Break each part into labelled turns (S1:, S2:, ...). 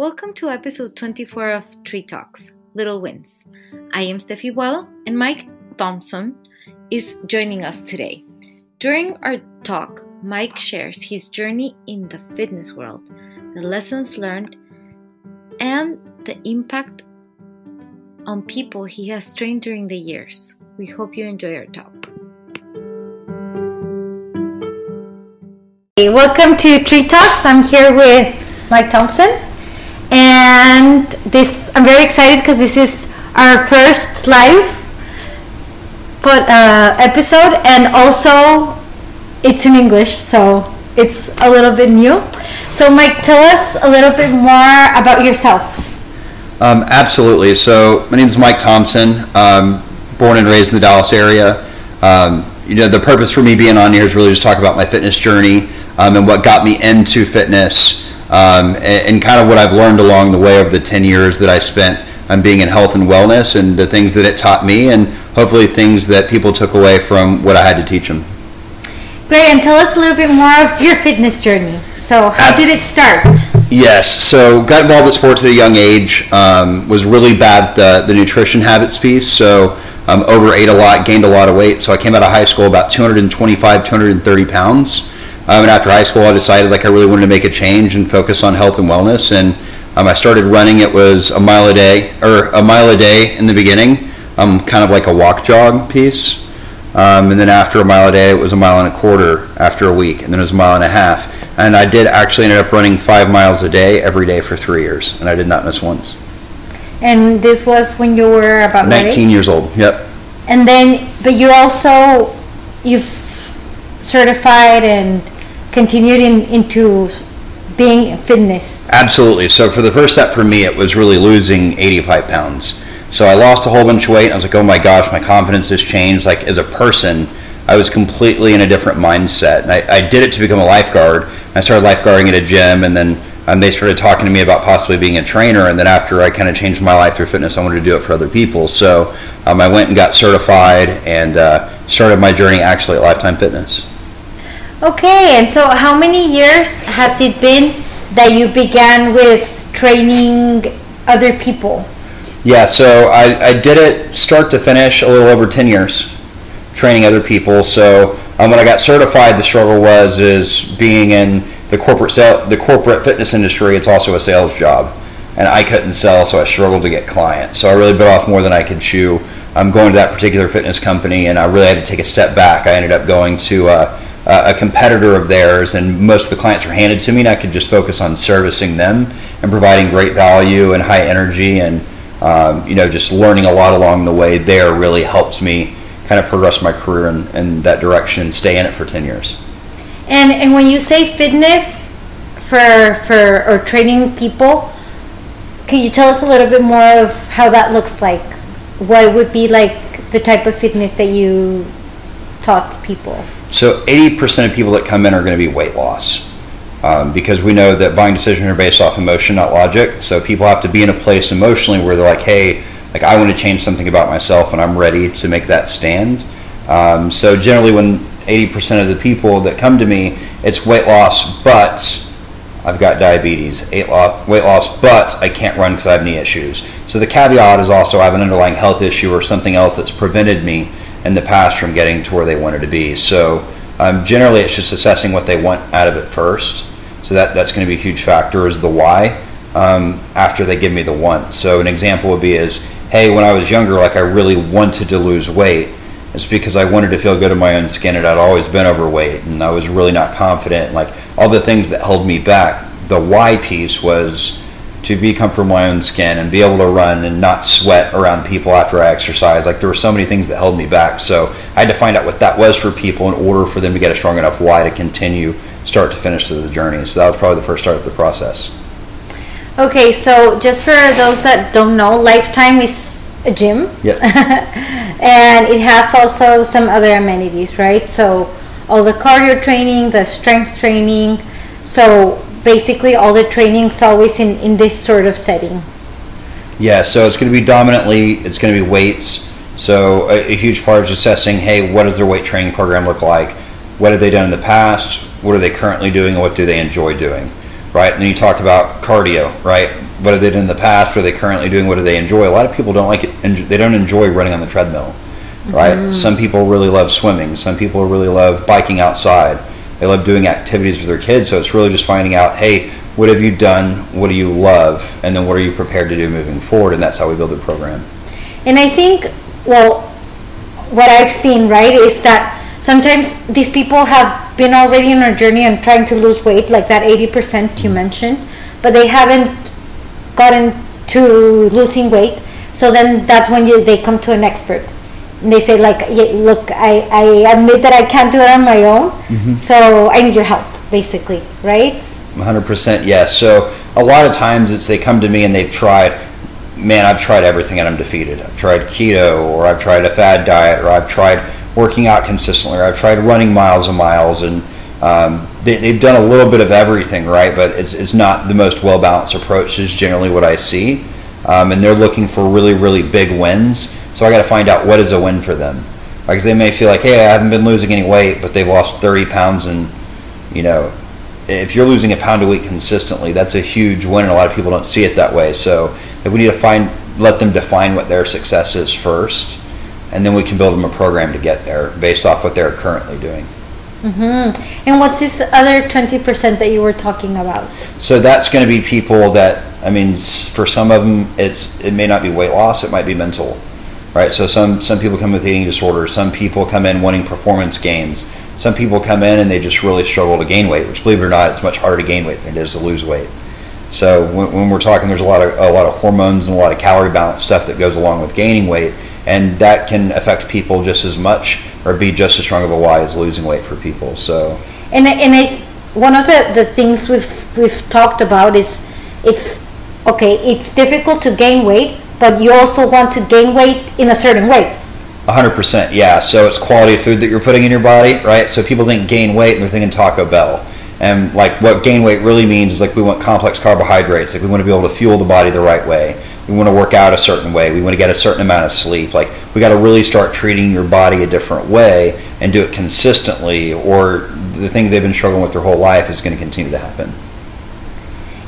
S1: Welcome to episode 24 of Tri Talks Little Wins. I am Steffi Well, and Mike Thompson is joining us today. During our talk, Mike shares his journey in the fitness world, the lessons learned, and the impact on people he has trained during the years. We hope you enjoy our talk. Welcome to Tri Talks. I'm here with Mike Thompson and this I'm very excited because this is our first live but uh, episode and also it's in English so it's a little bit new. So Mike tell us a little bit more about yourself.
S2: Um, absolutely. So my name is Mike Thompson. Um, born and raised in the Dallas area. Um, you know the purpose for me being on here is really just talk about my fitness journey um, and what got me into fitness um, and, and, kind of what I've learned along the way over the 10 years that I spent on being in health and wellness and the things that it taught me and hopefully things that people took away from what I had to teach them.
S1: Great, and tell us a little bit more of your fitness journey. So, how did it start?
S2: Yes, so got involved with sports at a young age. Um, was really bad the the nutrition habits piece. So, um, overate a lot, gained a lot of weight. So I came out of high school about 225, 230 pounds. Um, and after high school, I decided like I really wanted to make a change and focus on health and wellness. And um, I started running. It was a mile a day or a mile a day in the beginning, um, kind of like a walk jog piece. Um, and then after a mile a day, it was a mile and a quarter after a week, and then it was a mile and a half. And I did actually ended up running five miles a day every day for three years, and I did not miss once.
S1: And this was when you were about
S2: 19 years old. Yep.
S1: And then, but you also you've certified and continued in, into being fitness?
S2: Absolutely. So for the first step for me, it was really losing 85 pounds. So I lost a whole bunch of weight. I was like, oh my gosh, my confidence has changed. Like as a person, I was completely in a different mindset. And I, I did it to become a lifeguard. I started lifeguarding at a gym, and then um, they started talking to me about possibly being a trainer. And then after I kind of changed my life through fitness, I wanted to do it for other people. So um, I went and got certified and uh, started my journey actually at Lifetime Fitness.
S1: Okay, and so how many years has it been that you began with training other people?
S2: Yeah, so I, I did it start to finish a little over 10 years training other people. So um, when I got certified, the struggle was is being in the corporate sale, the corporate fitness industry. It's also a sales job, and I couldn't sell, so I struggled to get clients. So I really bit off more than I could chew. I'm going to that particular fitness company, and I really had to take a step back. I ended up going to uh, a competitor of theirs, and most of the clients were handed to me, and I could just focus on servicing them and providing great value and high energy, and um, you know, just learning a lot along the way. There really helps me kind of progress my career in, in that direction and stay in it for ten years.
S1: And and when you say fitness for for or training people, can you tell us a little bit more of how that looks like? What would be like the type of fitness that you taught people?
S2: So 80% of people that come in are going to be weight loss. Um, because we know that buying decisions are based off emotion, not logic. So people have to be in a place emotionally where they're like, hey, like I want to change something about myself and I'm ready to make that stand. Um, so generally when 80% of the people that come to me, it's weight loss, but I've got diabetes, weight loss, but I can't run because I have knee issues. So the caveat is also I have an underlying health issue or something else that's prevented me in the past from getting to where they wanted to be. So um, generally, it's just assessing what they want out of it first. So that that's going to be a huge factor is the why. um, after they give me the want. So an example would be is, hey, when I was younger, like I really wanted to lose weight. It's because I wanted to feel good in my own skin, and I'd always been overweight, and I was really not confident. Like all the things that held me back. The why piece was to be comfortable in my own skin and be able to run and not sweat around people after I exercise. Like there were so many things that held me back. So I had to find out what that was for people in order for them to get a strong enough why to continue start to finish the journey. So that was probably the first start of the process.
S1: Okay, so just for those that don't know, Lifetime is a gym.
S2: Yep.
S1: and it has also some other amenities, right? So all the cardio training, the strength training. So basically all the training's always in, in this sort of setting.
S2: Yeah, so it's going to be dominantly, it's going to be weights. So a, a huge part is assessing, hey, what does their weight training program look like? What have they done in the past? What are they currently doing? And what do they enjoy doing? Right? And then you talk about cardio, right? What have they done in the past? What are they currently doing? What do they enjoy? A lot of people don't like it. They don't enjoy running on the treadmill, right? Mm-hmm. Some people really love swimming. Some people really love biking outside they love doing activities with their kids. So it's really just finding out, hey, what have you done? What do you love? And then what are you prepared to do moving forward? And that's how we build the program.
S1: And I think, well, what I've seen, right, is that sometimes these people have been already in a journey and trying to lose weight, like that 80% you mentioned, but they haven't gotten to losing weight. So then that's when you, they come to an expert and they say like look I, I admit that i can't do it on my own. Mm-hmm. so i need your help basically right?
S2: 100% yes. So a lot of times it's they come to me and they've tried man i've tried everything and i'm defeated. I've tried keto or i've tried a fad diet or i've tried working out consistently or i've tried running miles and miles and um, they, have done a little bit of everything right? But it's, it's not the most well balanced approach is generally what i see. Um, and they're looking for really really big wins so I got to find out what is a win for them. Because they may feel like, hey, I haven't been losing any weight, but they've lost 30 pounds, and you know, if you're losing a pound a week consistently, that's a huge win, and a lot of people don't see it that way. So we need to find, let them define what their success is first, and then we can build them a program to get there based off what they're currently doing.
S1: Mm-hmm. And what's this other 20% that you were talking about?
S2: So that's going to be people that, I mean, for some of them, it's it may not be weight loss, it might be mental right? So some some people come with eating disorders. Some people come in wanting performance gains. Some people come in and they just really struggle to gain weight. Which, believe it or not, it's much harder to gain weight than it is to lose weight. So when, when we're talking, there's a lot of a lot of hormones and a lot of calorie balance stuff that goes along with gaining weight, and that can affect people just as much or be just as strong of a why as losing weight for people. So
S1: and and I, one of the, the things we've we've talked about is it's okay. It's difficult to gain weight but you also want to gain weight in a certain way.
S2: 100%, yeah. So it's quality of food that you're putting in your body, right? So people think gain weight and they're thinking Taco Bell. And like what gain weight really means is like we want complex carbohydrates. Like we want to be able to fuel the body the right way. We want to work out a certain way. We want to get a certain amount of sleep. Like we got to really start treating your body a different way and do it consistently, or the thing they've been struggling with their whole life is going to continue to happen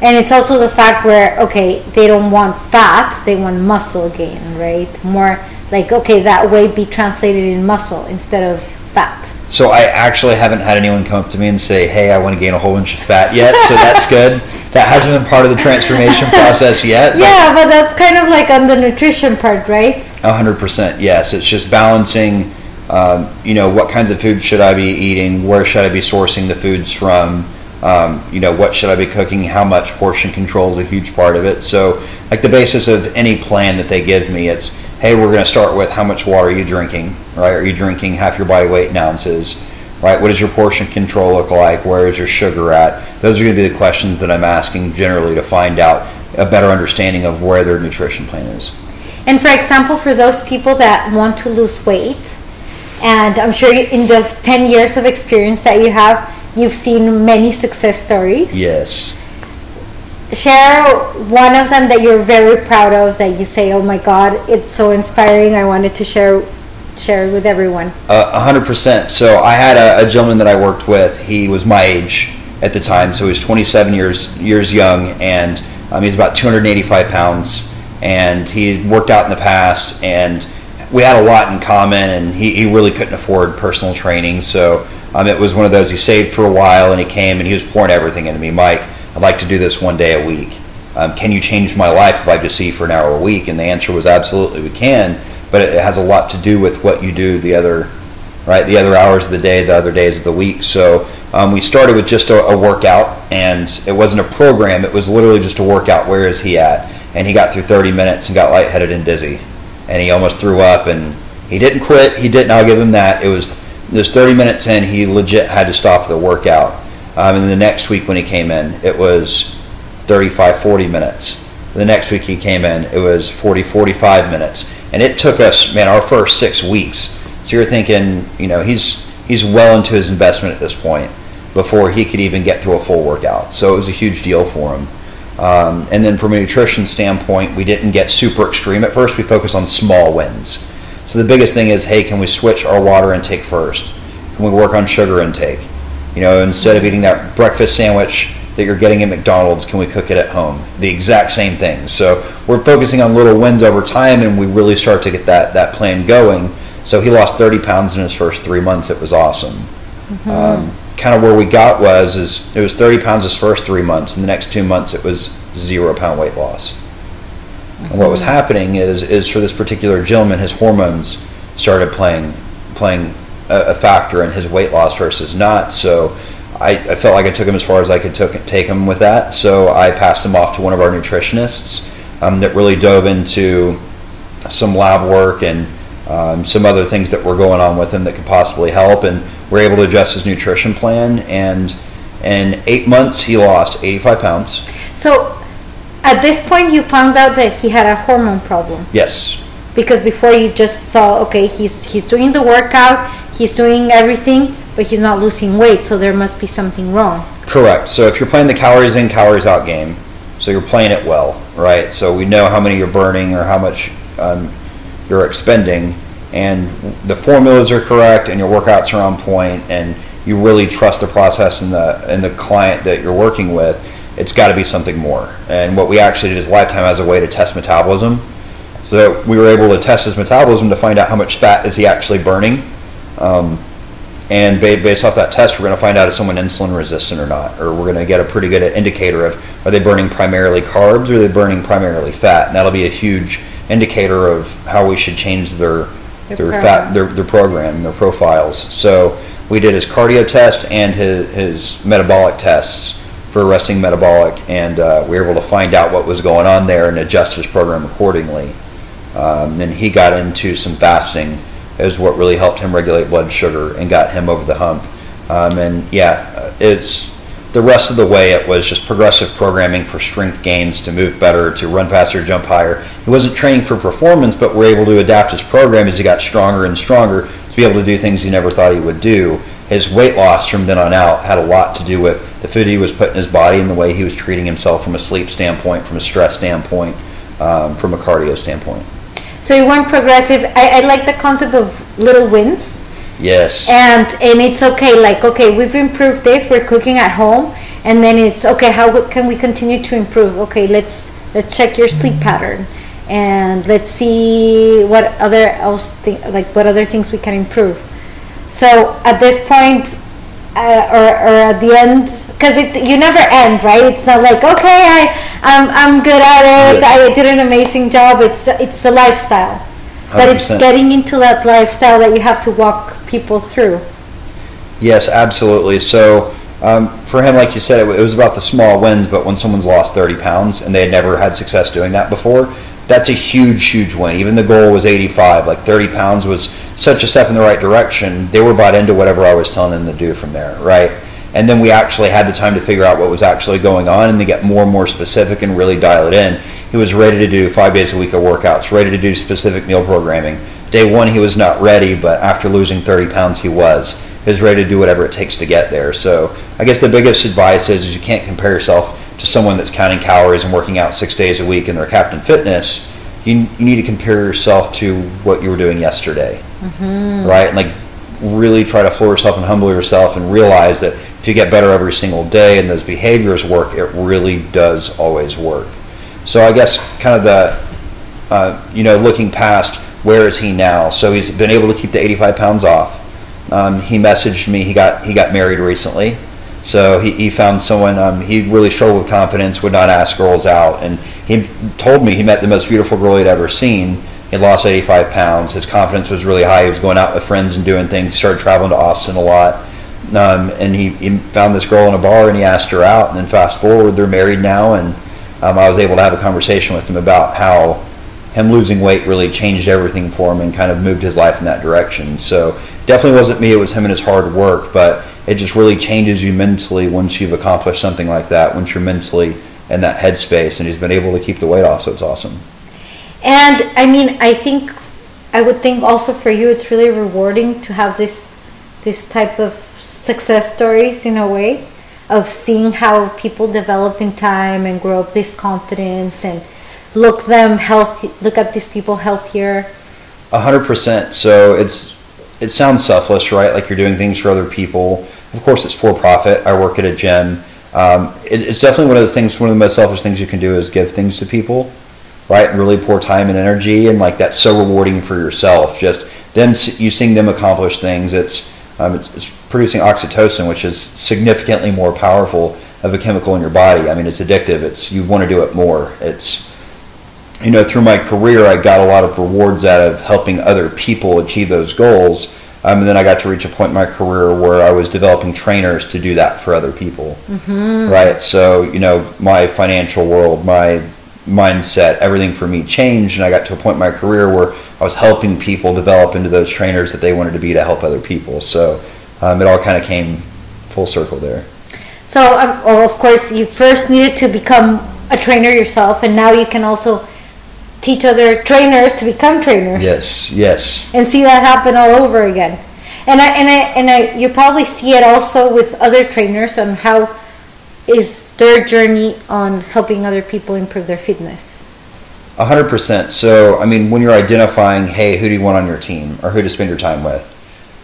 S1: and it's also the fact where okay they don't want fat they want muscle gain right? More like okay that weight be translated in muscle instead of fat.
S2: So i actually haven't had anyone come up to me and say hey i want to gain a whole bunch of fat yet so that's good. That hasn't been part of the transformation process yet
S1: yeah but that's kind of like on the nutrition part right?
S2: 100% yes. It's just balancing um, you know what kinds of food should i be eating? Where should i be sourcing the foods from um, you know, what should I be cooking? How much portion control is a huge part of it. So, like the basis of any plan that they give me, it's hey, we're going to start with how much water are you drinking, right? Are you drinking half your body weight in ounces, right? What does your portion control look like? Where is your sugar at? Those are going to be the questions that I'm asking generally to find out a better understanding of where their nutrition plan is.
S1: And for example, for those people that want to lose weight, and I'm sure in those 10 years of experience that you have, You've seen many success stories.
S2: Yes.
S1: Share one of them that you're very proud of that you say, "Oh my God, it's so inspiring! I wanted to share share with everyone."
S2: A hundred percent. So I had a, a, gentleman that I worked with. He was my age at the time, so he was 27 years years young, and um, he's about 285 pounds. And he worked out in the past, and we had a lot in common. And he, he really couldn't afford personal training, so um, it was one of those he saved for a while and he came and he was pouring everything into me. Mike, I'd like to do this one day a week. um, can you change my life if I just see you for an hour a week? And the answer was absolutely we can, but it has a lot to do with what you do the other, right? The other hours of the day, the other days of the week. So um, we started with just a, a, workout, and it wasn't a program. It was literally just a workout. Where is he at? And he got through 30 minutes and got lightheaded and dizzy, and he almost threw up. And he didn't quit. He didn't. I'll give him that. It was there's 30 minutes in. He legit had to stop the workout. Um, and the next week when he came in, it was 35, 40 minutes. The next week he came in, it was 40, 45 minutes. And it took us, man, our first six weeks. So you're thinking, you know, he's he's well into his investment at this point before he could even get through a full workout. So it was a huge deal for him. Um, and then from a nutrition standpoint, we didn't get super extreme at first. We focused on small wins. So the biggest thing is, hey, can we switch our water intake first? Can we work on sugar intake? You know, instead of eating that breakfast sandwich that you're getting at McDonald's, can we cook it at home? The exact same thing. So we're focusing on little wins over time, and we really start to get that that plan going. So he lost 30 pounds in his first three months. It was awesome. Mm-hmm. Um, kind of where we got was is it was 30 pounds his first three months. In the next two months, it was zero pound weight loss. And what was happening is is for this particular gentleman, his hormones started playing playing a, a factor in his weight loss versus not. So I, I, felt like I took him as far as I could took, take him with that. So I passed him off to one of our nutritionists um, that really dove into some lab work and um, some other things that were going on with him that could possibly help. And we're able to adjust his nutrition plan. And in eight months, he lost 85 pounds.
S1: So at this point, you found out that he had a hormone problem.
S2: Yes.
S1: Because before you just saw, okay, he's he's doing the workout, he's doing everything, but he's not losing weight, so there must be something wrong.
S2: Correct. So if you're playing the calories in, calories out game, so you're playing it well, right? So we know how many you're burning or how much um, you're expending, and the formulas are correct, and your workouts are on point, and you really trust the process and the and the client that you're working with. It's got to be something more. And what we actually did is Lifetime as a way to test metabolism. So we were able to test his metabolism to find out how much fat is he actually burning. Um, and based off that test, we're going to find out if someone insulin resistant or not, or we're going to get a pretty good indicator of are they burning primarily carbs or are they burning primarily fat, and that'll be a huge indicator of how we should change their their, their fat their, their program their profiles. So we did his cardio test and his, his metabolic tests for resting metabolic, and uh, we were able to find out what was going on there and adjust his program accordingly. Um, then he got into some fasting is what really helped him regulate blood sugar and got him over the hump. Um, and yeah, it's the rest of the way it was just progressive programming for strength gains to move better, to run faster, jump higher. He wasn't training for performance, but we're able to adapt his program as he got stronger and stronger to be able to do things he never thought he would do. His weight loss from then on out had a lot to do with the food he was putting in his body and the way he was treating himself from a sleep standpoint, from a stress standpoint, um, from a cardio standpoint.
S1: So you went progressive. I, I like the concept of little wins.
S2: Yes.
S1: And and it's okay. Like okay, we've improved this. We're cooking at home, and then it's okay. How can we continue to improve? Okay, let's let's check your sleep pattern, and let's see what other else th- like what other things we can improve. So at this point, uh, or, or at the end because it you never end right? It's not like okay I I'm, I'm good at it. I did an amazing job. It's it's a lifestyle. 100%. but it's getting into that lifestyle that you have to walk people through.
S2: Yes absolutely. So um, for him like you said it, it was about the small wins but when someone's lost 30 pounds and they had never had success doing that before that's a huge, huge win. Even the goal was 85, like 30 pounds was such a step in the right direction. They were bought into whatever I was telling them to do from there, right? And then we actually had the time to figure out what was actually going on and to get more and more specific and really dial it in. He was ready to do five days a week of workouts, ready to do specific meal programming. Day one, he was not ready, but after losing 30 pounds, he was. He was ready to do whatever it takes to get there. So I guess the biggest advice is, is you can't compare yourself to someone that's counting calories and working out six days a week and they're Captain Fitness, you, you need to compare yourself to what you were doing yesterday, mm-hmm. right? And like really try to floor yourself and humble yourself and realize that if you get better every single day and those behaviors work, it really does always work. So I guess kind of the, uh, you know, looking past where is he now? So he's been able to keep the 85 pounds off. Um, he messaged me. He got he got married recently. So he, he found someone, um, he really struggled with confidence, would not ask girls out. And he told me he met the most beautiful girl he'd ever seen. He lost 85 pounds. His confidence was really high. He was going out with friends and doing things, started traveling to Austin a lot. Um, and he, he found this girl in a bar and he asked her out. And then fast forward, they're married now. And um, I was able to have a conversation with him about how him losing weight really changed everything for him and kind of moved his life in that direction. So definitely wasn't me, it was him and his hard work, but it just really changes you mentally once you've accomplished something like that, once you're mentally in that headspace and he's been able to keep the weight off, so it's awesome.
S1: And I mean, I think I would think also for you it's really rewarding to have this this type of success stories in a way of seeing how people develop in time and grow up this confidence and look them healthy look at these people healthier
S2: A hundred percent. So it's it sounds selfless, right? Like you're doing things for other people. Of course, it's for profit. I work at a gym. Um, it, it's definitely one of the things. One of the most selfish things you can do is give things to people, right? Really pour time and energy, and like that's so rewarding for yourself. Just them, s- you seeing them accomplish things. It's um, it's, it's producing oxytocin, which is significantly more powerful of a chemical in your body. I mean, it's addictive. It's you want to do it more. It's you know, through my career, I got a lot of rewards out of helping other people achieve those goals. Um, and then I got to reach a point in my career where I was developing trainers to do that for other people. Mm-hmm. Right. So, you know, my financial world, my mindset, everything for me changed. And I got to a point in my career where I was helping people develop into those trainers that they wanted to be to help other people. So um, it all kind of came full circle there.
S1: so um, well, of course you first needed to become a trainer yourself and now you can also teach other trainers to become trainers
S2: Yes. Yes.
S1: and see that happen all over again. And I and I and I you probably see it also with other trainers on how is their journey on helping other people improve their fitness.
S2: A hundred percent. So, I mean, when you're identifying, hey, who do you want on your team or who to spend your time with,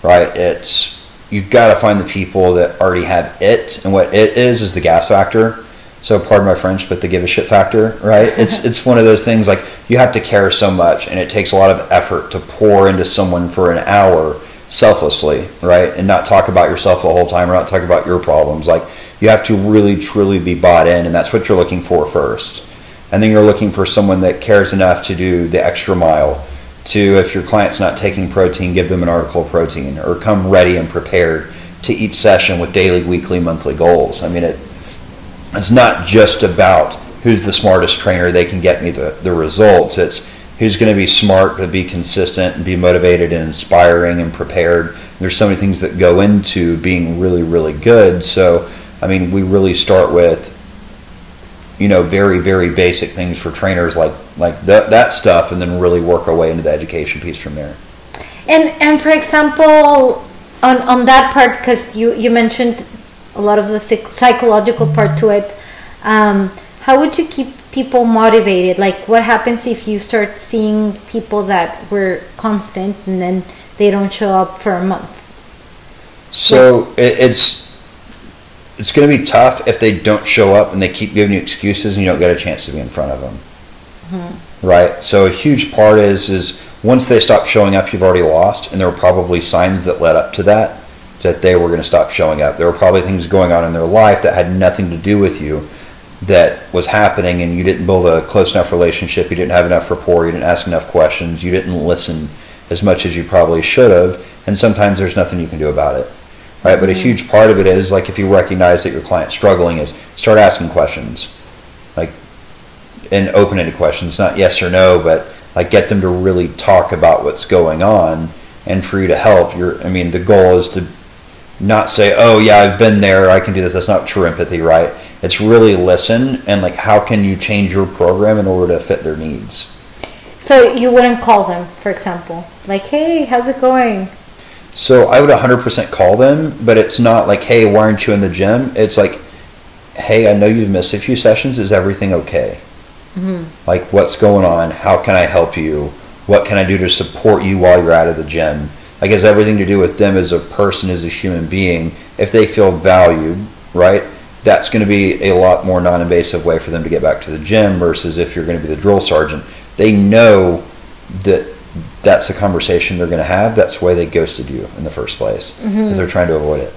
S2: right? It's you've got to find the people that already have it, and what it is is the gas factor. So, pardon my French, but the give a shit factor, right? It's it's one of those things like you have to care so much, and it takes a lot of effort to pour into someone for an hour selflessly, right? And not talk about yourself the whole time, or not talk about your problems. Like you have to really truly be bought in, and that's what you're looking for first and then you're looking for someone that cares enough to do the extra mile to if your client's not taking protein give them an article of protein or come ready and prepared to each session with daily weekly monthly goals i mean it it's not just about who's the smartest trainer they can get me the, the results. It's who's going to be smart to be consistent and be motivated and inspiring and prepared. There's so many things that go into being really really good. So i mean we really start with you know very very basic things for trainers like like that that stuff and then really work our way into the education piece from there.
S1: And and for example, on on that part, because you you mentioned a lot of the psych- psychological part to it. Um, how would you keep people motivated? Like, what happens if you start seeing people that were constant and then they don't show up for a month?
S2: so it, it's it's going to be tough if they don't show up and they keep giving you excuses and you don't get a chance to be in front of them right so a huge part is is once they stop showing up you've already lost and there were probably signs that led up to that that they were going to stop showing up. There were probably things going on in their life that had nothing to do with you that was happening and you didn't build a close enough relationship you didn't have enough rapport you didn't ask enough questions you didn't listen as much as you probably should have and sometimes there's nothing you can do about it. Right? But a mm-hmm. huge part of it is like if you recognize that your client's struggling is start asking questions. Like and open-ended questions. Not yes or no but like get them to really talk about what's going on and for you to help. You're i mean the goal is to not say oh yeah i've been there i can do this that's not true empathy right it's really listen and like how can you change your program in order to fit their needs
S1: So you wouldn't call them, for example, like, "Hey, how's it going?"
S2: So I would 100% call them, but it's not like, hey, why aren't you in the gym? It's like, hey, I know you've missed a few sessions. Is everything okay? Mm-hmm. Like, what's going on? How can I help you? What can I do to support you while you're out of the gym? Like, has everything to do with them as a person, as a human being. If they feel valued, right, that's going to be a lot more non invasive way for them to get back to the gym versus if you're going to be the drill sergeant. They know that that's the conversation they're going to have. That's why they ghosted you in the first place because mm-hmm. they're trying to avoid it.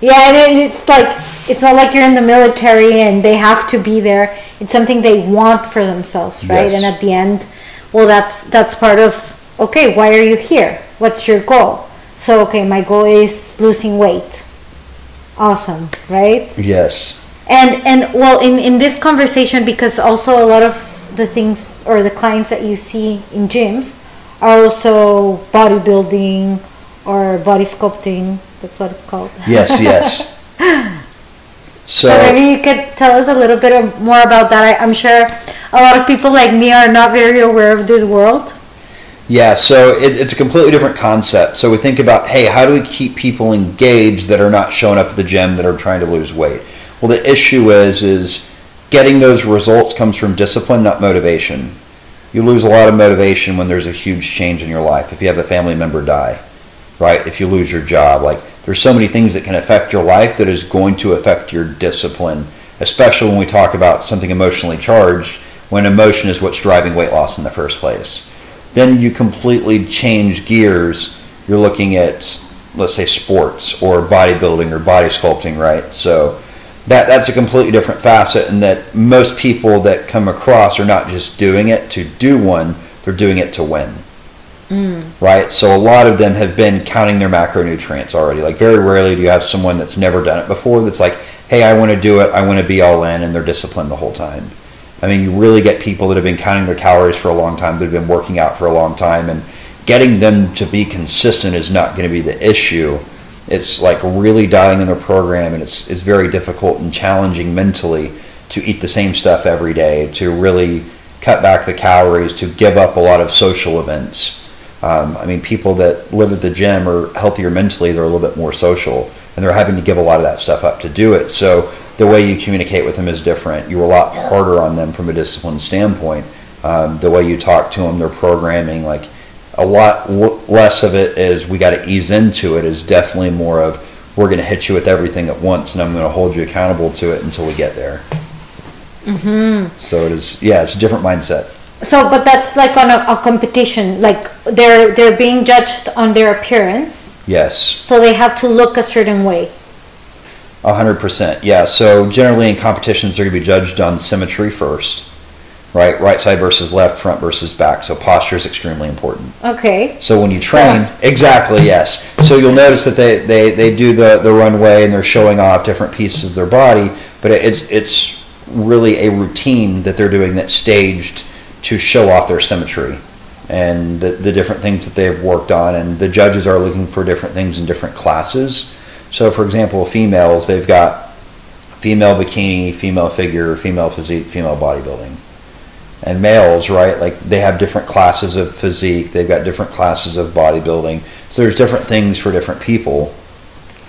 S1: Yeah, and it's like it's not like you're in the military and they have to be there. It's something they want for themselves, right?
S2: Yes.
S1: And at the end, well, that's that's part of okay. Why are you here? What's your goal? So okay, my goal is losing weight. Awesome, right?
S2: Yes.
S1: And and well, in in this conversation, because also a lot of the things or the clients that you see in gyms are also bodybuilding or body sculpting. That's what it's called.
S2: Yes, yes. So,
S1: So maybe you could tell us a little bit more about that. I, I'm sure a lot of people like me are not very aware of this world.
S2: Yeah, so it, it's a completely different concept. So we think about, hey, how do we keep people engaged that are not showing up at the gym that are trying to lose weight? Well, the issue is is getting those results comes from discipline, not motivation. You lose a lot of motivation when there's a huge change in your life. If you have a family member die, right? If you lose your job, like there's so many things that can affect your life that is going to affect your discipline, especially when we talk about something emotionally charged, when emotion is what's driving weight loss in the first place. Then you completely change gears. You're looking at, let's say, sports or bodybuilding or body sculpting, right? So that that's a completely different facet, and that most people that come across are not just doing it to do one; they're doing it to win mm. right? So a lot of them have been counting their macronutrients already. Like very rarely do you have someone that's never done it before that's like, hey, I want to do it, I want to be all in, and they're disciplined the whole time. I mean, you really get people that have been counting their calories for a long time, that have been working out for a long time, and getting them to be consistent is not going to be the issue. It's like really dialing in their program, and it's it's very difficult and challenging mentally to eat the same stuff every day, to really cut back the calories, to give up a lot of social events. Um, I mean, people that live at the gym are healthier mentally. They're a little bit more social, and they're having to give a lot of that stuff up to do it. So the way you communicate with them is different. You're a lot harder on them from a discipline standpoint. Um, the way you talk to them, their programming, like a lot l- less of it is we got to ease into it. Is definitely more of we're going to hit you with everything at once, and I'm going to hold you accountable to it until we get there. Mm-hmm. So it is, yeah, it's a different mindset.
S1: So, but that's like on a, a competition. Like they're they're being judged on their appearance,
S2: Yes.
S1: so they have to look a certain way.
S2: A hundred percent, yeah. So generally in competitions, they're going to be judged on symmetry first, right? Right side versus left, front versus back. So posture is extremely important.
S1: Okay.
S2: So when you train, exactly, yes. So you'll notice that they, they, they do the, the runway and they're showing off different pieces of their body, but it's it's really a routine that they're doing that's staged to show off their symmetry and the, the different things that they've worked on. And the judges are looking for different things in different classes. So, for example, females, they've got female bikini, female figure, female physique, female bodybuilding and males, right? Like they have different classes of physique, they've got different classes of bodybuilding. So there's different things for different people.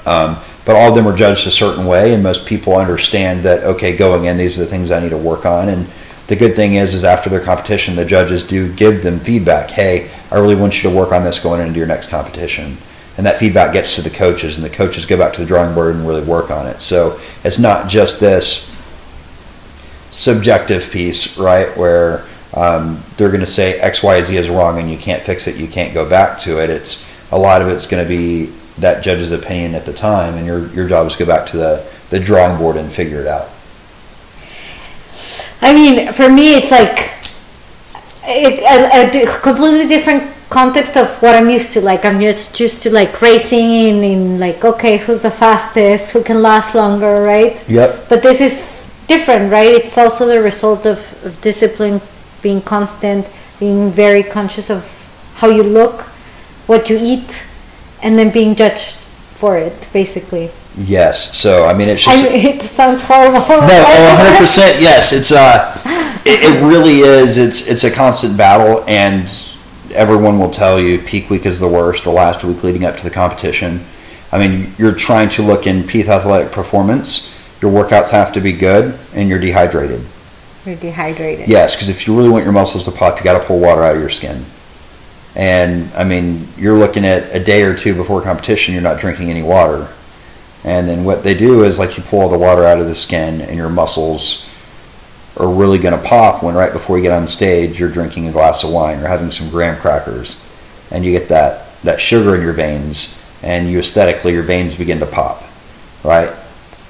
S2: Um, but all of them are judged a certain way, and most people understand that okay, going in, these are the things I need to work on. And the good thing is, is after their competition, the judges do give them feedback. Hey, I really want you to work on this going into your next competition. And that feedback gets to the coaches, and the coaches go back to the drawing board and really work on it. So it's not just this subjective piece, right? Where um, they're going to say X, Y, Z is wrong and you can't fix it, you can't go back to it. It's a lot of it's going to be that judge's opinion at the time, and your your job is to go back to the the drawing board and figure it out.
S1: I mean, for me, it's like it, a, a completely different context of what I'm used to. Like I'm just used to like racing in, in like okay, who's the fastest, who can last longer, right?
S2: Yep.
S1: But this is different, right? It's also the result of, of discipline, being constant, being very conscious of how you look, what you eat, and then being judged for it, basically.
S2: Yes. So I mean, it's just
S1: I mean, it sounds horrible.
S2: no, oh, 100 percent. Yes, it's uh, it, it really is. It's it's a constant battle, and everyone will tell you peak week is the worst. The last week leading up to the competition. I mean, you're trying to look in peak athletic performance. Your workouts have to be good, and you're dehydrated.
S1: You're dehydrated.
S2: Yes, because if you really want your muscles to pop, you got to pull water out of your skin. And I mean, you're looking at a day or two before competition, you're not drinking any water. And then what they do is like you pull all the water out of the skin, and your muscles are really going to pop when right before you get on stage, you're drinking a glass of wine or having some graham crackers, and you get that that sugar in your veins, and you aesthetically your veins begin to pop. right?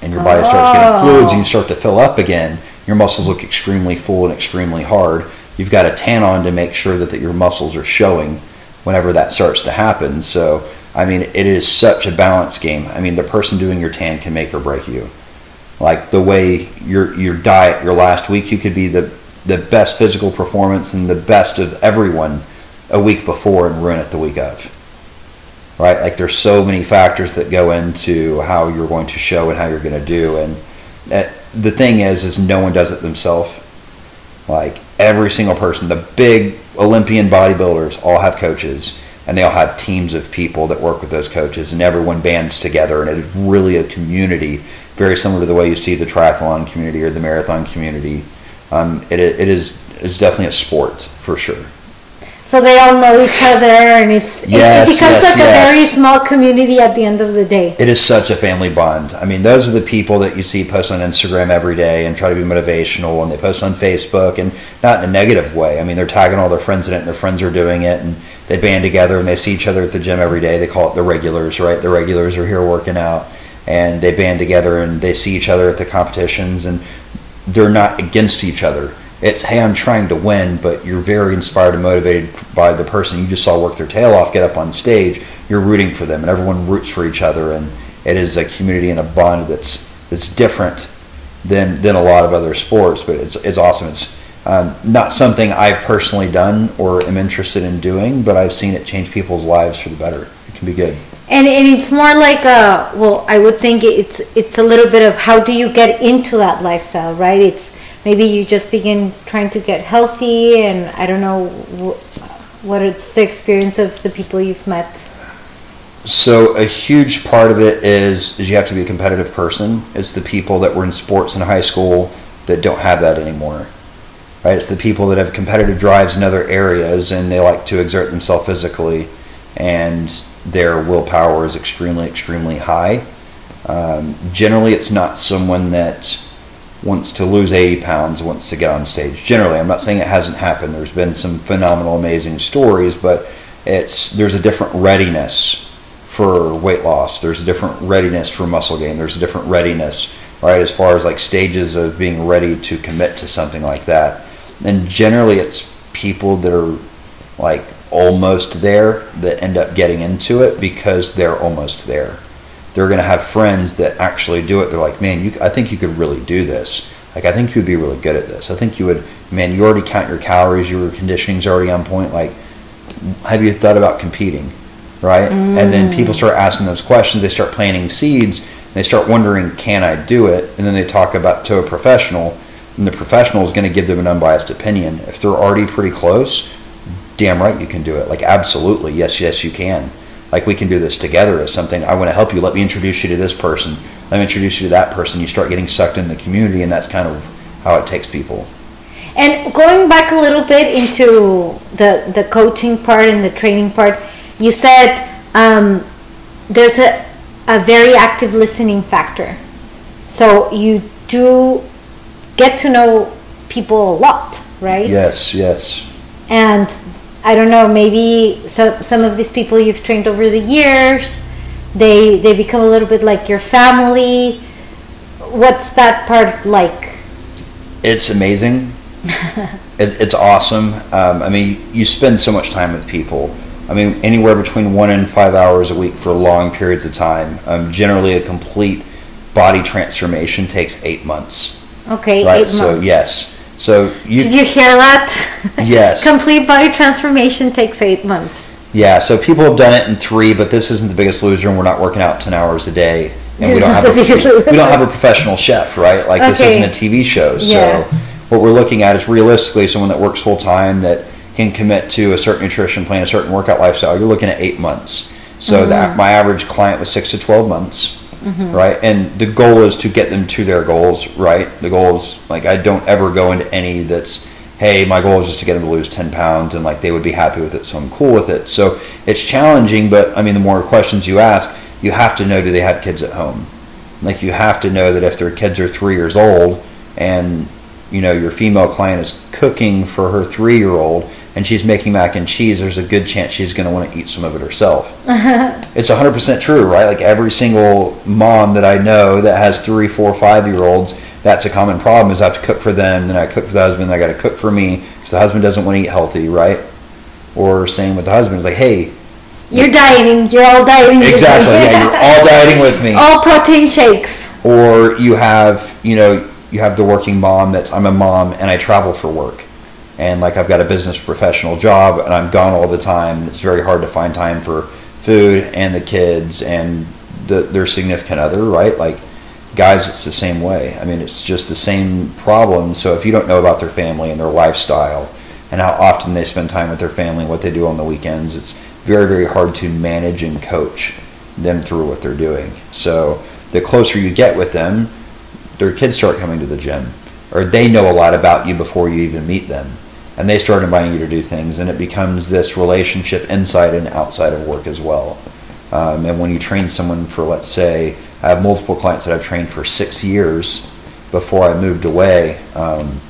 S2: And your body starts getting
S1: Oh.
S2: fluids and you start to fill up again. Your muscles look extremely full and extremely hard. You've got a tan on to make sure that, that your muscles are showing whenever that starts to happen. So, I mean, it is such a balance game. I mean, the person doing your tan can make or break you. Like the way your your diet, your last week, you could be the the best physical performance and the best of everyone a week before and ruin it the week of. Right? Like there's so many factors that go into how you're going to show and how you're going to do. And that, the thing is, is no one does it themselves. Like every single person, the big Olympian bodybuilders all have coaches and they all have teams of people that work with those coaches and everyone bands together and it is really a community very similar to the way you see the triathlon community or the marathon community. Um, it, it is it's definitely a sport for sure.
S1: So they all know each other, and it's it-
S2: Yes,
S1: it, becomes
S2: yes,
S1: like a very small community at the end of the day.
S2: It is such a family bond. I mean, those are the people that you see post on Instagram every day and try to be motivational, and they post on Facebook, and not in a negative way. I mean, they're tagging all their friends in it, and their friends are doing it, and they band together, and they see each other at the gym every day. They call it the regulars, right? The regulars are here working out, and they band together, and they see each other at the competitions, and they're not against each other. It's hey, I'm trying to win, but you're very inspired and motivated by the person you just saw work their tail off, get up on stage. You're rooting for them, and everyone roots for each other, and it is a community and a bond that's that's different than than a lot of other sports. But it's it's awesome. It's um, not something I've personally done or am interested in doing, but I've seen it change people's lives for the better. It can be good.
S1: And, and it's more like a well, I would think it's it's a little bit of how do you get into that lifestyle, right? It's maybe you just begin trying to get healthy, and I don't know wh- what it's the experience of the people you've met.
S2: So a huge part of it is is you have to be a competitive person. It's the people that were in sports in high school that don't have that anymore. Right? It's the people that have competitive drives in other areas and they like to exert themselves physically and their willpower is extremely extremely high. Um, generally it's not someone that wants to lose 80 pounds wants to get on stage. Generally, I'm not saying it hasn't happened. There's been some phenomenal, amazing stories, but it's there's a different readiness for weight loss. There's a different readiness for muscle gain. There's a different readiness, right, as far as like stages of being ready to commit to something like that. And generally, it's people that are like almost there that end up getting into it because they're almost there they're going to have friends that actually do it. They're like, man, you, I think you could really do this. Like, I think you'd be really good at this. I think you would, man, you already count your calories, your conditioning's already on point. Like, have you thought about competing? Right? And then mm. people start asking those questions. They start planting seeds. They start wondering, can I do it? And then they talk about to a professional, and the professional is going to give them an unbiased opinion. If they're already pretty close, damn right you can do it. Like, absolutely. Yes, yes, you can like we can do this together as something i want to help you let me introduce you to this person let me introduce you to that person you start getting sucked in the community and that's kind of how it takes people
S1: And going back a little bit into the the coaching part and the training part, you said um, there's a a very active listening factor. So you do get to know people a lot, right?
S2: yes yes
S1: And I don't know, maybe some some of these people you've trained over the years, they they become a little bit like your family. What's that part like?
S2: it's amazing it, it's awesome um, i mean you spend so much time with people i mean anywhere between one and five hours a week for long periods of time um, generally a complete body transformation takes eight months
S1: Okay,
S2: right
S1: eight
S2: so
S1: months.
S2: yes so you
S1: Did you hear that?
S2: Yes.
S1: Complete body transformation takes eight months.
S2: Yeah, so people have done it in three, but this isn't the biggest loser, and we're not working out ten hours a day, and we don't have a, we, we don't have a professional chef, right? Like this isn't a TV show. So
S1: Yeah.
S2: what we're looking at is realistically someone that works full time that can commit to a certain nutrition plan, a certain workout lifestyle. You're looking at eight months. So
S1: Mm-hmm.
S2: that my average client was six to twelve months. Mm-hmm. Right, and the goal is to get them to their goals. Right, the goal is like I don't ever go into any that's hey, my goal is just to get them to lose 10 pounds and like they would be happy with it, so I'm cool with it. So it's challenging, but I mean, the more questions you ask, you have to know do they have kids at home? Like you have to know that if their kids are three years old and you know your female client is cooking for her three year old, and she's making mac and cheese, there's a good chance she's going to want to eat some of it herself. it's 100% true, right? Like every single mom that I know that has three, four, five year olds, that's a common problem is I have to cook for them, then I cook for the husband, then I got to cook for me because the husband doesn't want to eat healthy, right? Or same with the husband, it's like, hey,
S1: You're dieting. You're all dieting.
S2: exactly, yeah, you're all dieting with me.
S1: all protein shakes.
S2: or you have you know you have the working mom that's i'm a mom and i travel for work and like i've got a business professional job and i'm gone all the time. It's very hard to find time for food and the kids and the, their significant other right? Like guys it's the same way. I mean it's just the same problem. So if you don't know about their family and their lifestyle and how often they spend time with their family and what they do on the weekends it's very very hard to manage and coach them through what they're doing. So the closer you get with them their kids start coming to the gym or they know a lot about you before you even meet them and they start inviting you to do things and it becomes this relationship inside and outside of work as well. Um, and when you train someone for let's say i have multiple clients that i've trained for six years before i moved away um,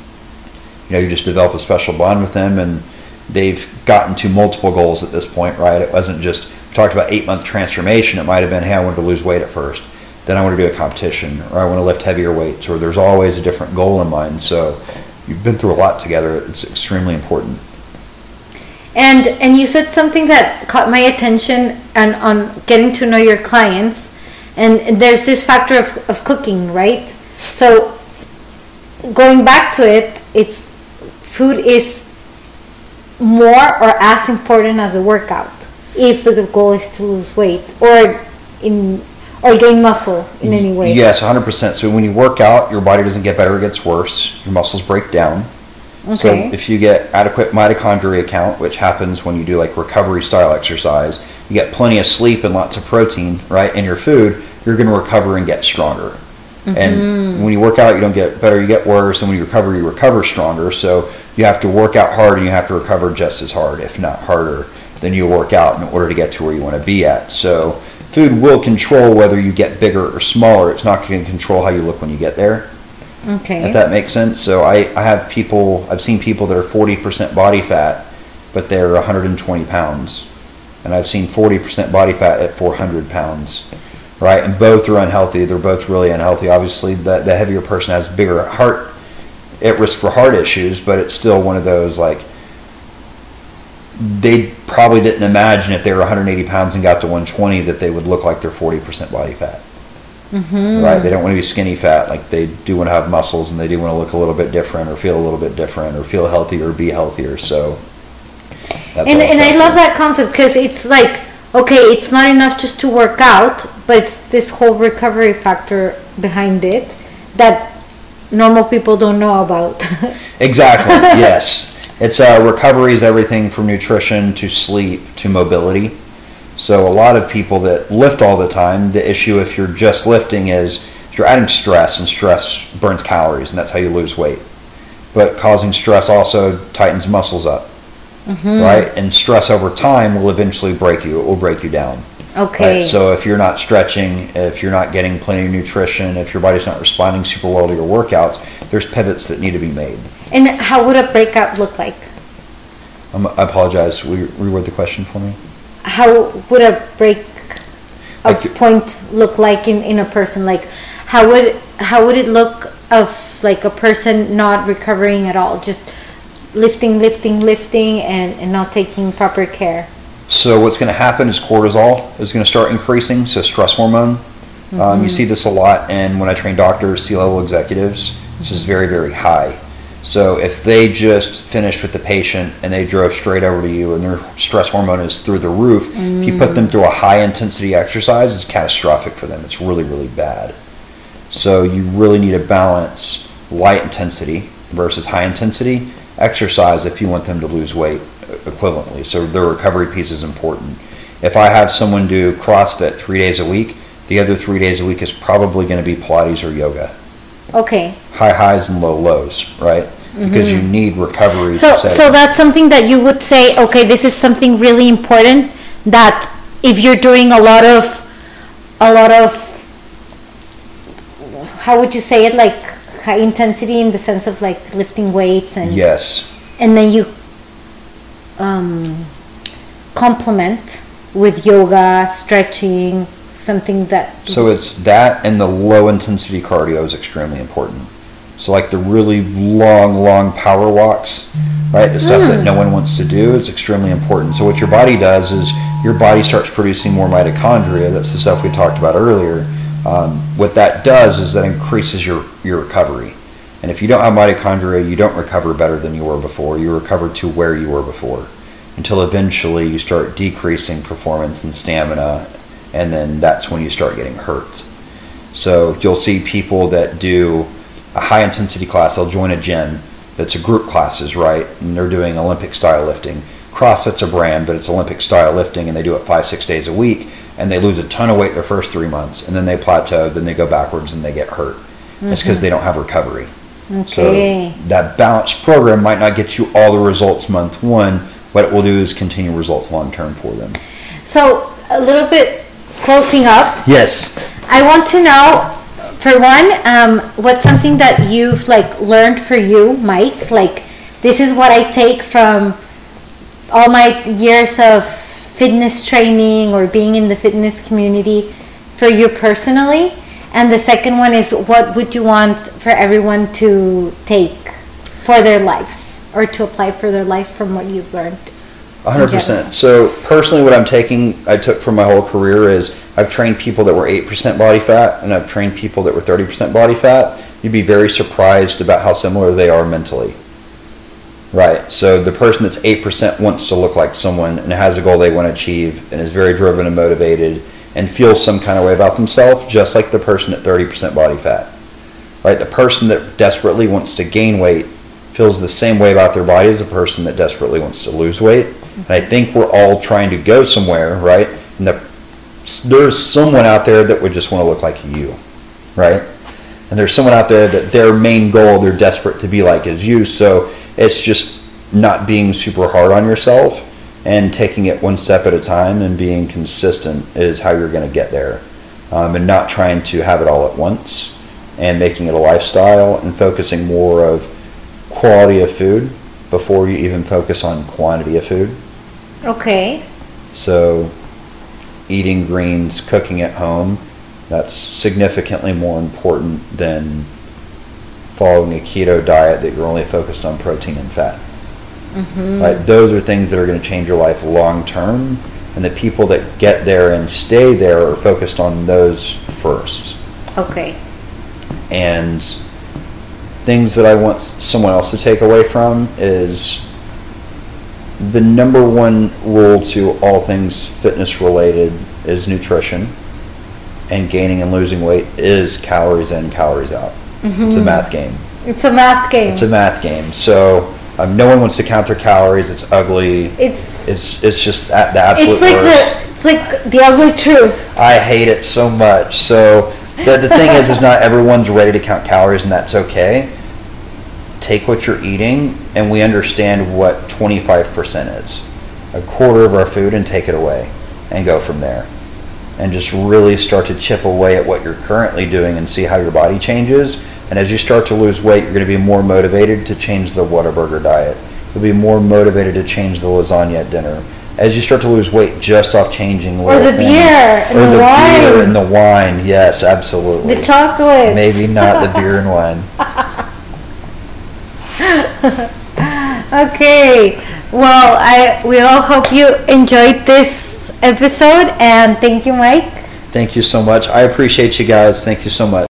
S2: you know you just develop a special bond with them and they've gotten to multiple goals at this point right? It wasn't just talked about eight month transformation. It might have been hey i wanted to lose weight at first. Then I want to do a competition, or I want to lift heavier weights, or there's always a different goal in mind. So you've been through a lot together. It's extremely important.
S1: And and you said something that caught my attention and on getting to know your clients. And, there's this factor of, of cooking, right? So going back to it, it's food is more or as important as a workout if the goal is to lose weight or in or gain muscle in any way.
S2: Yes, 100%. So when you work out, your body doesn't get better, it gets worse. Your muscles break down.
S1: Okay.
S2: So if you get adequate mitochondria count, which happens when you do like recovery style exercise, you get plenty of sleep and lots of protein, right, in your food, you're going to recover and get stronger. And mm-hmm. when you work out, you don't get better, you get worse. And when you recover, you recover stronger. So you have to work out hard and you have to recover just as hard, if not harder, than you work out in order to get to where you want to be at. So food will control whether you get bigger or smaller. It's not going to control how you look when you get there
S1: Okay.
S2: if that makes sense. So I, I have people, I've seen people that are 40% body fat, but they're 120 pounds. And I've seen 40% body fat at 400 pounds, right? And both are unhealthy. They're both really unhealthy. Obviously, the, the heavier person has bigger heart, at risk for heart issues, but it's still one of those like, they probably didn't imagine if they were 180 pounds and got to 120 that they would look like they're 40% body fat mm-hmm. right? They don't want to be skinny fat. Like they do want to have muscles, and they do want to look a little bit different, or feel a little bit different, or feel healthier, or be healthier. So, that's
S1: and and I love that concept because it's like okay, it's not enough just to work out, but it's this whole recovery factor behind it that normal people don't know about.
S2: Exactly. yes, it's uh, recovery is everything from nutrition to sleep to mobility. So a lot of people that lift all the time, the issue if you're just lifting is you're adding stress, and stress burns calories, and that's how you lose weight. But causing stress also tightens muscles up, right? And stress over time will eventually break you. It will break you down.
S1: Okay.
S2: Right? So if you're not stretching, if you're not getting plenty of nutrition, if your body's not responding super well to your workouts, there's pivots that need to be made.
S1: and how would a breakout look like?
S2: Um, I apologize. Will you reword the question for me?
S1: How would a break a
S2: Like
S1: point look like in, in a person? Like how would how would it look of like a person not recovering at all, just lifting, lifting, lifting, and, and not taking proper care?
S2: So what's going to happen is cortisol is going to start increasing, so stress hormone. Um, you see this a lot, and when I train doctors, C-level executives, this is very, very high. So if they just finished with the patient and they drove straight over to you, and their stress hormone is through the roof, if you put them through a high intensity exercise, it's catastrophic for them. It's really, really bad. So you really need to balance light intensity versus high intensity exercise if you want them to lose weight equivalently. So the recovery piece is important. If I have someone do CrossFit three days a week, the other three days a week is probably going to be Pilates or yoga.
S1: Okay.
S2: High highs and low lows, right? Because you mm-hmm. need recovery.
S1: So, so that's something that you would say, okay, this is something really important that if you're doing a lot of, a lot of, how would you say it, like high intensity in the sense of like lifting weights and,
S2: yes,
S1: and then you um, complement with yoga, stretching, something that.
S2: So it's that and the low intensity cardio is extremely important. So like the really long, long power walks, right? The stuff that no one wants to do, it's extremely important. So what your body does is your body starts producing more mitochondria. That's the stuff we talked about earlier. Um, what that does is that increases your, your recovery. And if you don't have mitochondria, you don't recover better than you were before. You recover to where you were before until eventually you start decreasing performance and stamina, and then that's when you start getting hurt. So you'll see people that do a high intensity class, they'll join a gym that's a group classes, right? And they're doing Olympic style lifting. CrossFit's a brand, but it's Olympic style lifting, and they do it five, six days a week, and they lose a ton of weight their first three months, and then they plateau, then they go backwards and they get hurt. It's because mm-hmm. they don't have recovery.
S1: Okay.
S2: So that balanced program might not get you all the results month one. What it will do is continue results long term for them.
S1: So, a little bit closing up,
S2: Yes.
S1: I want to know, for one, um, what's something that you've like learned for you, Mike? Like, this is what I take from all my years of fitness training or being in the fitness community for you personally. And the second one is, what would you want for everyone to take for their lives or to apply for their life from what you've learned?
S2: 100%. So personally, what I'm taking, I took from my whole career is I've trained people that were eight percent body fat, and I've trained people that were thirty percent body fat. You'd be very surprised about how similar they are mentally. Right. So the person that's eight percent wants to look like someone and has a goal they want to achieve, and is very driven and motivated, and feels some kind of way about themselves, just like the person at thirty percent body fat. Right. The person that desperately wants to gain weight feels the same way about their body as a person that desperately wants to lose weight. And I think we're all trying to go somewhere, right? And the, there's someone out there that would just want to look like you, right? And there's someone out there that their main goal, they're desperate to be like is you. So it's just not being super hard on yourself and taking it one step at a time and being consistent is how you're going to get there. Um, and not trying to have it all at once and making it a lifestyle and focusing more of quality of food before you even focus on quantity of food.
S1: Okay.
S2: So, eating greens, cooking at home, that's significantly more important than following a keto diet that you're only focused on protein and fat. Mm-hmm. Right? Those are things that are going to change your life long term, and the people that get there and stay there are focused on those first.
S1: Okay.
S2: And things that I want someone else to take away from is the number one rule to all things fitness related is nutrition, and gaining and losing weight is calories in, calories out. It's a mm-hmm. math game.
S1: It's a math game.
S2: It's a math game. So um, no one wants to count their calories. It's ugly.
S1: it's
S2: It's it's just at the absolute
S1: it's like
S2: worst.
S1: the it's like the ugly truth.
S2: I hate it so much. So the, the thing is, is not everyone's ready to count calories, and that's okay. Take what you're eating, and we understand what 25% is. A quarter of our food, and take it away, and go from there. And just really start to chip away at what you're currently doing and see how your body changes. And as you start to lose weight, you're going to be more motivated to change the Whataburger diet. You'll be more motivated to change the lasagna at dinner. As you start to lose weight just off changing
S1: Or the
S2: things.
S1: beer and
S2: or
S1: the
S2: the beer and the wine. Yes, absolutely.
S1: The chocolate.
S2: Maybe not the beer and wine.
S1: Okay. Well, I we all hope you enjoyed this episode and thank you, Mike.
S2: Thank you so much. I appreciate you guys. Thank you so much.